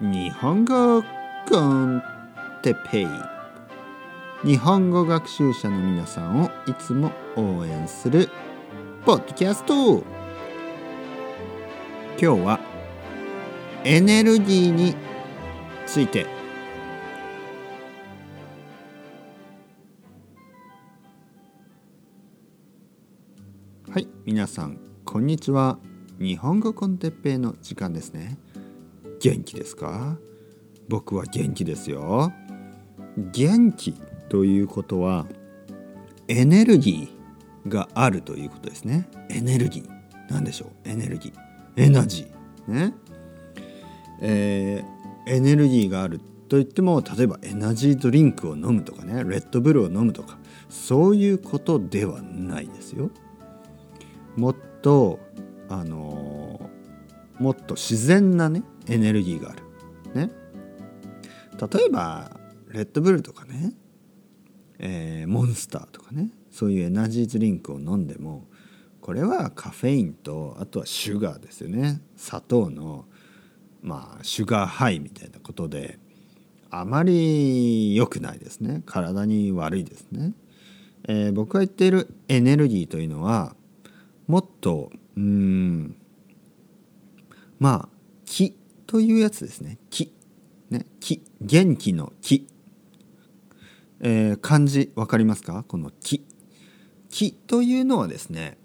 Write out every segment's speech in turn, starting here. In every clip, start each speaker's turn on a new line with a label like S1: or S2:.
S1: 日本語コンテペイ。日本語学習者の皆さんをいつも応援するポッドキャスト。今日はエネルギーについて。はい皆さんこんにちは。日本語コンテッペイの時間ですね。元気ですか？僕は元気ですよ。元気ということはエネルギーがあるということですね。エネルギー。何でしょう？エネルギー。エナジー。ね。えー、エネルギーがあるといっても例えばエナジードリンクを飲むとかねレッドブルを飲むとかそういうことではないですよ。もっとあのー、もっと自然なねエネルギーがある。ね、例えばレッドブルとかね、えー、モンスターとかね。そういうエナジードリンクを飲んでもこれはカフェインとあとはシュガーですよね。砂糖のまあシュガーハイみたいなことであまり良くないですね。体に悪いですね、えー、僕が言っているエネルギーというのはもっとうんまあ気というやつですね。気ね。気元気の気、えー、漢字分かりますか？この気気というのはですね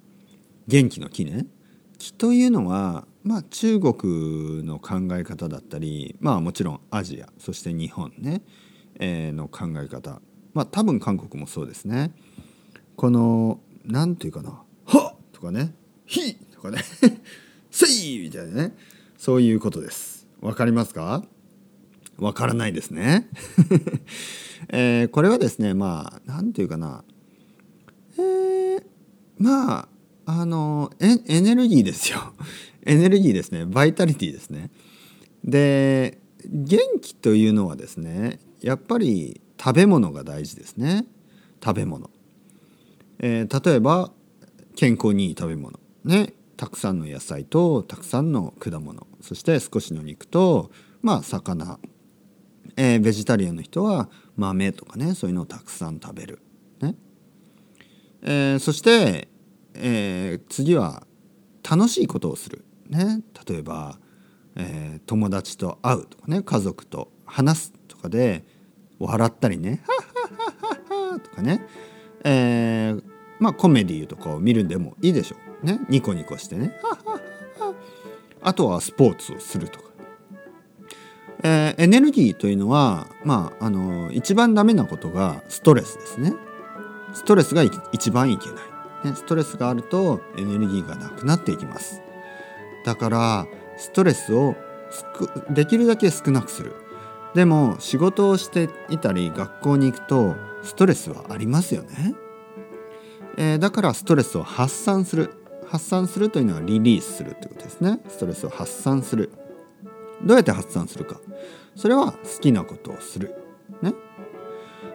S1: 元気の気ね。気というのはまあ中国の考え方だったりまあもちろんアジアそして日本ね、えー、の考え方。まあ多分韓国もそうですね。この何て言うかな「はっ!」とかね「ひ!」とかね「せい!」みたいなね。そういうことです。わかりますか？わからないですね。えー、これはですねまあ何て言うかなえー、まああのエネルギーですよ。エネルギーですねバイタリティですね。で元気というのはですねやっぱり食べ物が大事ですね食べ物。えー、例えば健康にいい食べ物ねたくさんの野菜とたくさんの果物そして少しの肉とまあ魚、えー、ベジタリアンの人は豆とかねそういうのをたくさん食べる。ねえー、そして、えー、次は楽しいことをする。ね、例えば、えー、友達と会うとかね家族と話すとかで笑ったりね「はっはっはっは」とかね、えー、まあコメディーとかを見るんでもいいでしょう。ねニコニコしてね「」あとはスポーツをするとか。えー、エネルギーというのは、まあ、あの一番ダメなことがストレスですね。ストレスが一番いけない、ね。ストレスがあるとエネルギーがなくなっていきます。だからストレスをできるだけ少なくする。でも仕事をしていたり学校に行くとストレスはありますよね。えー、だからストレスを発散する発散するというのはリリースするということですね。ストレスを発散する。どうやって発散するか。それは好きなことをするね。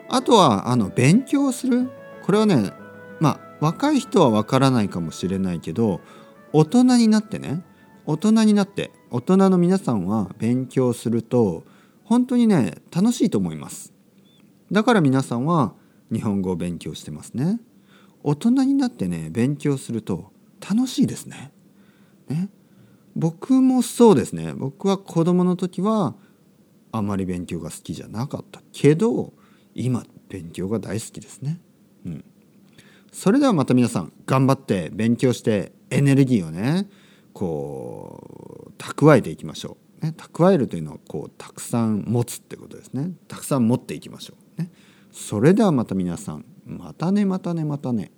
S1: あとはあの勉強する。これはねまあ若い人はわからないかもしれないけど大人になってね大人になって大人の皆さんは勉強すると本当にね楽しいと思います。だから皆さんは日本語を勉強してますね。大人になってね勉強すると楽しいですね。ね僕もそうですね僕は子供の時はあまり勉強が好きじゃなかったけど今勉強が大好きですね。うん、それではまた皆さん頑張って勉強してエネルギーをねこう蓄えていきましょう。ね、蓄えるというのはこうたくさん持つってことですね。たくさん持っていきましょう。ね、それではまた皆さんまたねまたねまたね。